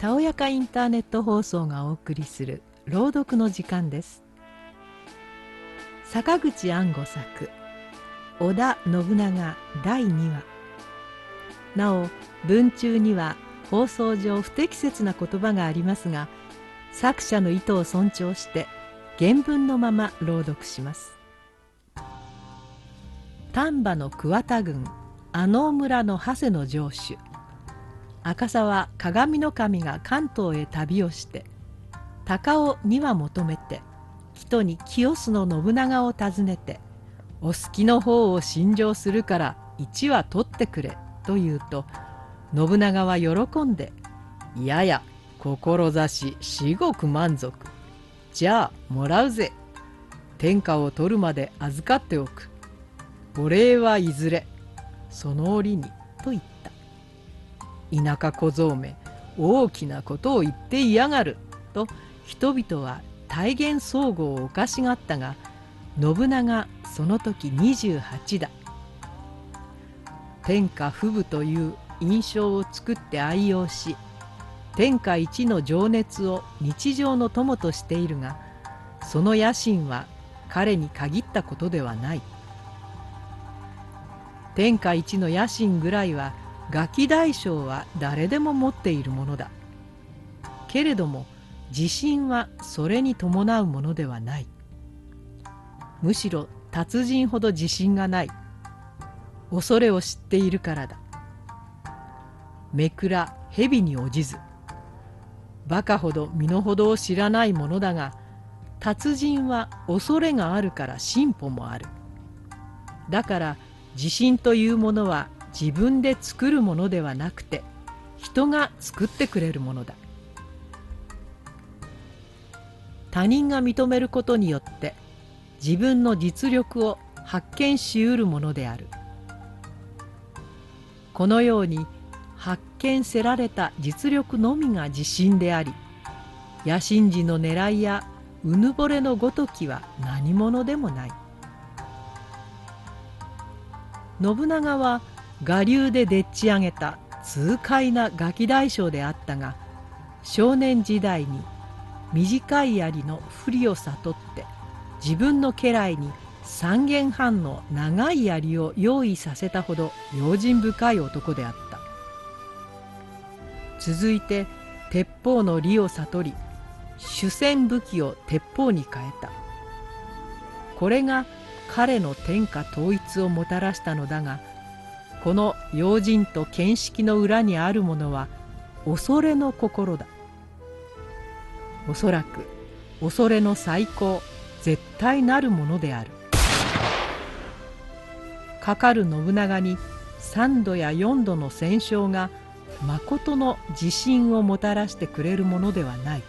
たおやかインターネット放送がお送りする朗読の時間です。坂口安吾作織田信長第2話。なお文中には放送上不適切な言葉がありますが作者の意図を尊重して原文のまま朗読します。丹波の桑田郡阿能村の長谷の城主。赤沢鏡の神が関東へ旅をして高尾には求めて人に清須の信長を訪ねてお好きの方を信条するから一話取ってくれと言うと信長は喜んで「いやや志至極満足じゃあもらうぜ天下を取るまで預かっておく。お礼はいずれその折にと言った。田舎小僧め大きなことを言っていやがると人々は大言相互を犯しがったが信長その時28だ。天下不武という印象を作って愛用し天下一の情熱を日常の友としているがその野心は彼に限ったことではない。天下一の野心ぐらいはガキ大将は誰でも持っているものだ。けれども自信はそれに伴うものではない。むしろ達人ほど自信がない。恐れを知っているからだ。めくら蛇に応じず。バカほど身の程を知らないものだが達人は恐れがあるから進歩もある。だから自信というものは自分で作るものではなくて人が作ってくれるものだ。他人が認めることによって自分の実力を発見しうるものである。このように発見せられた実力のみが自信であり野心時の狙いやうぬぼれのごときは何者でもない。信長は我流ででっち上げた痛快なガキ大将であったが少年時代に短い槍の不利を悟って自分の家来に三軒半の長い槍を用意させたほど用心深い男であった。続いて鉄砲の利を悟り主戦武器を鉄砲に変えた。これが彼の天下統一をもたらしたのだがこの用心と見識の裏にあるものは恐れの心だ。おそらく恐れの最高絶対なるものである。かかる信長に3度や4度の戦勝が誠の自信をもたらしてくれるものではない。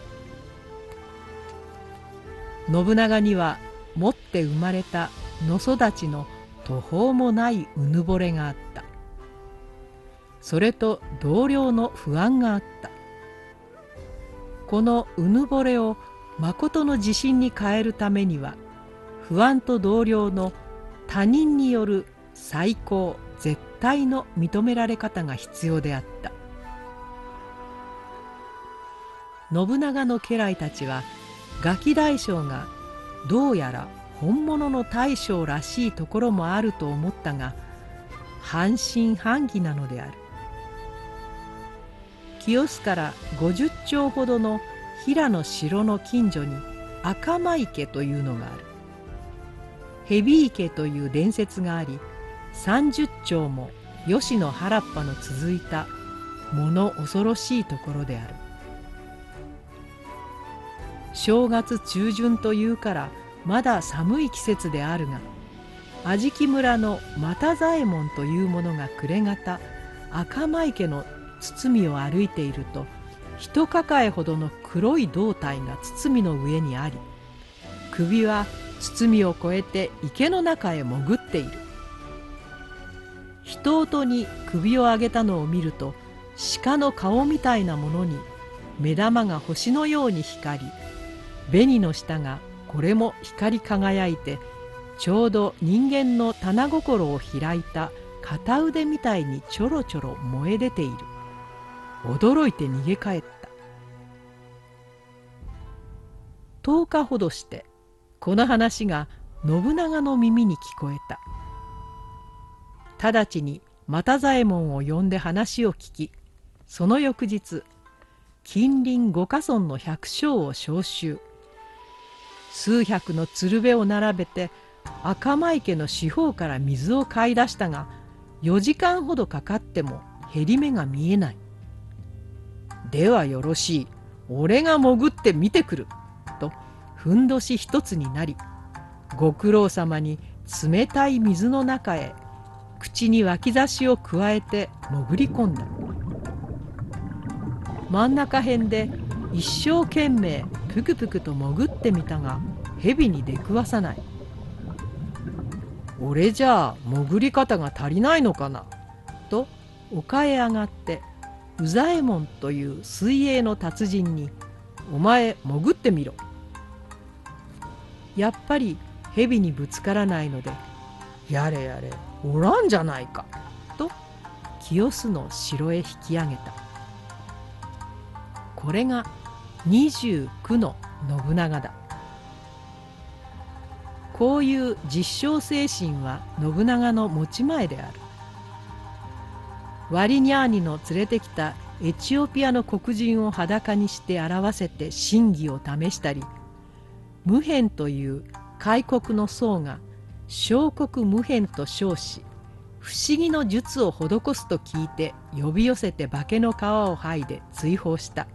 信長には持って生まれた野育ちの途方もないうぬぼれがあった。それと同僚の不安があった。このうぬぼれを誠の自信に変えるためには不安と同僚の他人による最高絶対の認められ方が必要であった。信長の家来たちはガキ大将がどうやら本物の大将らしいところもあると思ったが半信半疑なのである。清須から50丁ほどの平の城の近所に赤間池というのがある。蛇池という伝説があり30丁も吉野原っぱの続いた物恐ろしいところである。正月中旬というからまだ寒い季節であるが安食村の又左衛門という者が暮れ方赤間池の包みを歩いていると一抱えほどの黒い胴体が包みの上にあり首は包みを越えて池の中へ潜っている。人音に首を上げたのを見ると鹿の顔みたいなものに目玉が星のように光り紅の下がこれも光り輝いてちょうど人間の棚心を開いた片腕みたいにちょろちょろ燃え出ている。驚いて逃げ帰った。10日ほどしてこの話が信長の耳に聞こえた。直ちに又左衛門を呼んで話を聞きその翌日近隣五家村の百姓を召集。数百の鶴瓶を並べて赤間池の四方から水を買い出したが4時間ほどかかっても減り目が見えない。ではよろしい俺が潜って見てくるとふんどし一つになりご苦労様に冷たい水の中へ口に脇差しをくわえて潜り込んだ真ん中辺で一生懸命ぷくぷくと潜ってみたが蛇に出くわさない俺じゃあ潜り方が足りないのかな？と丘へ上がって宇左衛門という水泳の達人に「お前潜ってみろ」やっぱり蛇にぶつからないので「やれやれおらんじゃないか」と清須の城へ引き上げた。これが29の信長だ。こういう実証精神は信長の持ち前である。ワリニャーニの連れてきたエチオピアの黒人を裸にして表せて真偽を試したり無辺という開国の僧が小国無辺と称し不思議の術を施すと聞いて呼び寄せて化けの皮を剥いで追放した。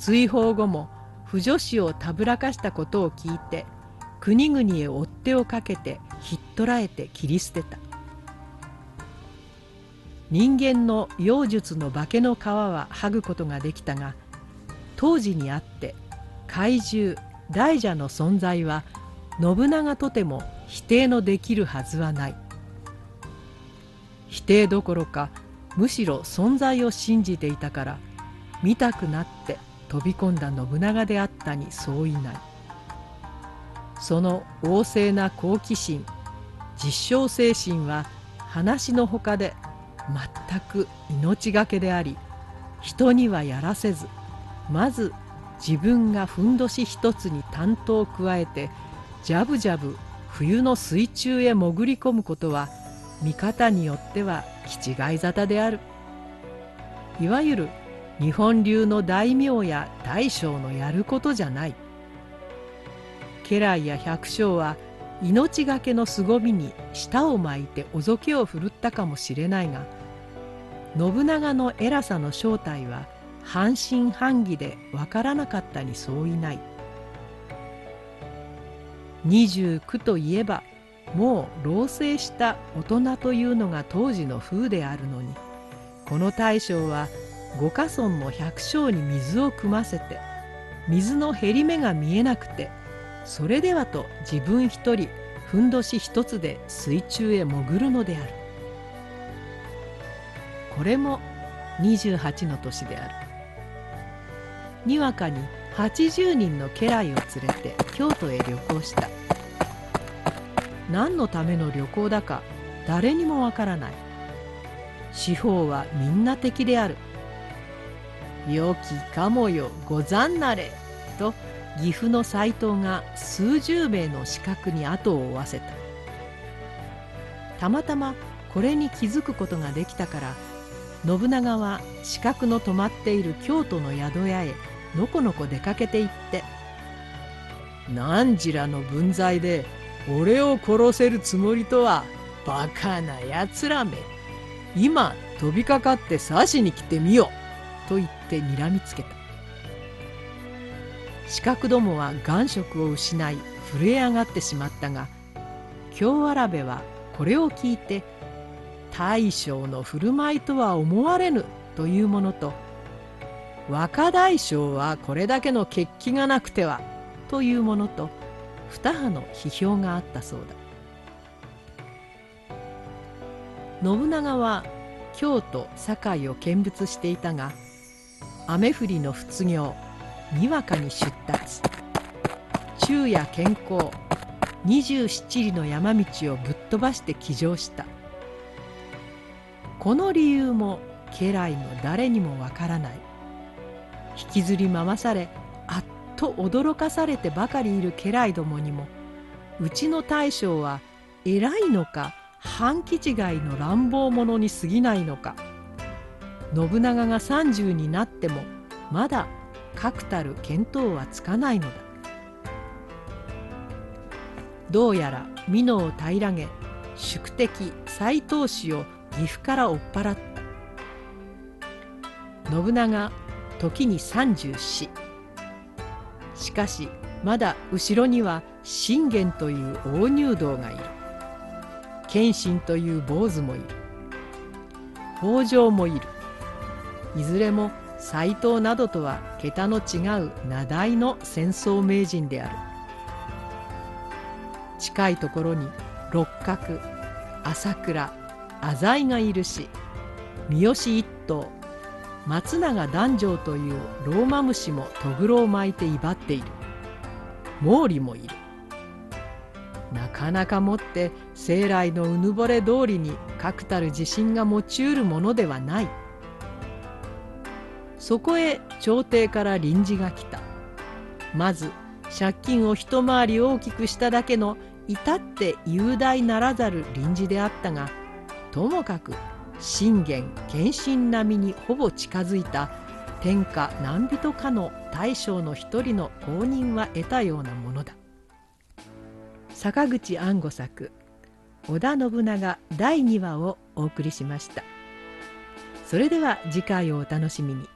追放後も不女子をたぶらかしたことを聞いて国々へ追っ手をかけてひっ捕らえて切り捨てた。人間の妖術の化けの皮は剥ぐことができたが当時にあって怪獣大蛇の存在は信長とても否定のできるはずはない。否定どころかむしろ存在を信じていたから見たくなって飛び込んだ信長であったに相違ない。その旺盛な好奇心実証精神は話のほかで全く命がけであり人にはやらせずまず自分がふんどし一つに担当を加えてジャブジャブ冬の水中へ潜り込むことは見方によっては気違い沙汰である。いわゆる日本流の大名や大将のやることじゃない。家来や百姓は命がけの凄みに舌を巻いておぞけを振るったかもしれないが信長の偉さの正体は半信半疑でわからなかったに相違ない。29といえばもう老成した大人というのが当時の風であるのにこの大将は五家村の百姓に水を汲ませて水の減り目が見えなくてそれではと自分一人ふんどし一つで水中へ潜るのである。これも28の年である。にわかに80人の家来を連れて京都へ旅行した。何のための旅行だか誰にもわからない。四方はみんな敵である。良きかもよござんなれと岐阜の斎藤が数十名の刺客に後を追わせた。たまたまこれに気づくことができたから信長は刺客の泊まっている京都の宿屋へのこのこ出かけていって「何時らの分際で俺を殺せるつもりとはバカなやつらめ。今飛びかかって刺しに来てみよ」と言って睨みつけた。四角どもは眼色を失い震え上がってしまったが京わらべはこれを聞いて大将の振る舞いとは思われぬというものと若大将はこれだけの血気がなくてはというものと二派の批評があったそうだ。信長は京都堺を見物していたが雨降りの仏業にわかに出立。昼夜健康二十七里の山道をぶっ飛ばして騎乗した。この理由も家来の誰にもわからない。引きずり回されあっと驚かされてばかりいる家来どもにもうちの大将は偉いのか半気違いの乱暴者に過ぎないのか信長が30になってもまだ確たる見当はつかないのだ。どうやら美濃を平らげ宿敵斎藤氏を岐阜から追っ払った。信長時に34しかしまだ後ろには信玄という大入道がいる。謙信という坊主もいる。北条もいる。いずれも斎藤などとは桁の違う名題の戦争名人である。近いところに六角朝倉浅井がいるし三好一頭松永壇上というローマ虫もとぐろを巻いて威張っている。毛利もいる。なかなかもって生来のうぬぼれ通りに確たる自信が持ちうるものではない。そこへ朝廷から臨時が来た。まず借金を一回り大きくしただけの至って雄大ならざる臨時であったがともかく信玄謙信並みにほぼ近づいた天下何人かの大将の一人の公認は得たようなものだ。坂口安吾作織田信長第2話をお送りしました。それでは次回をお楽しみに。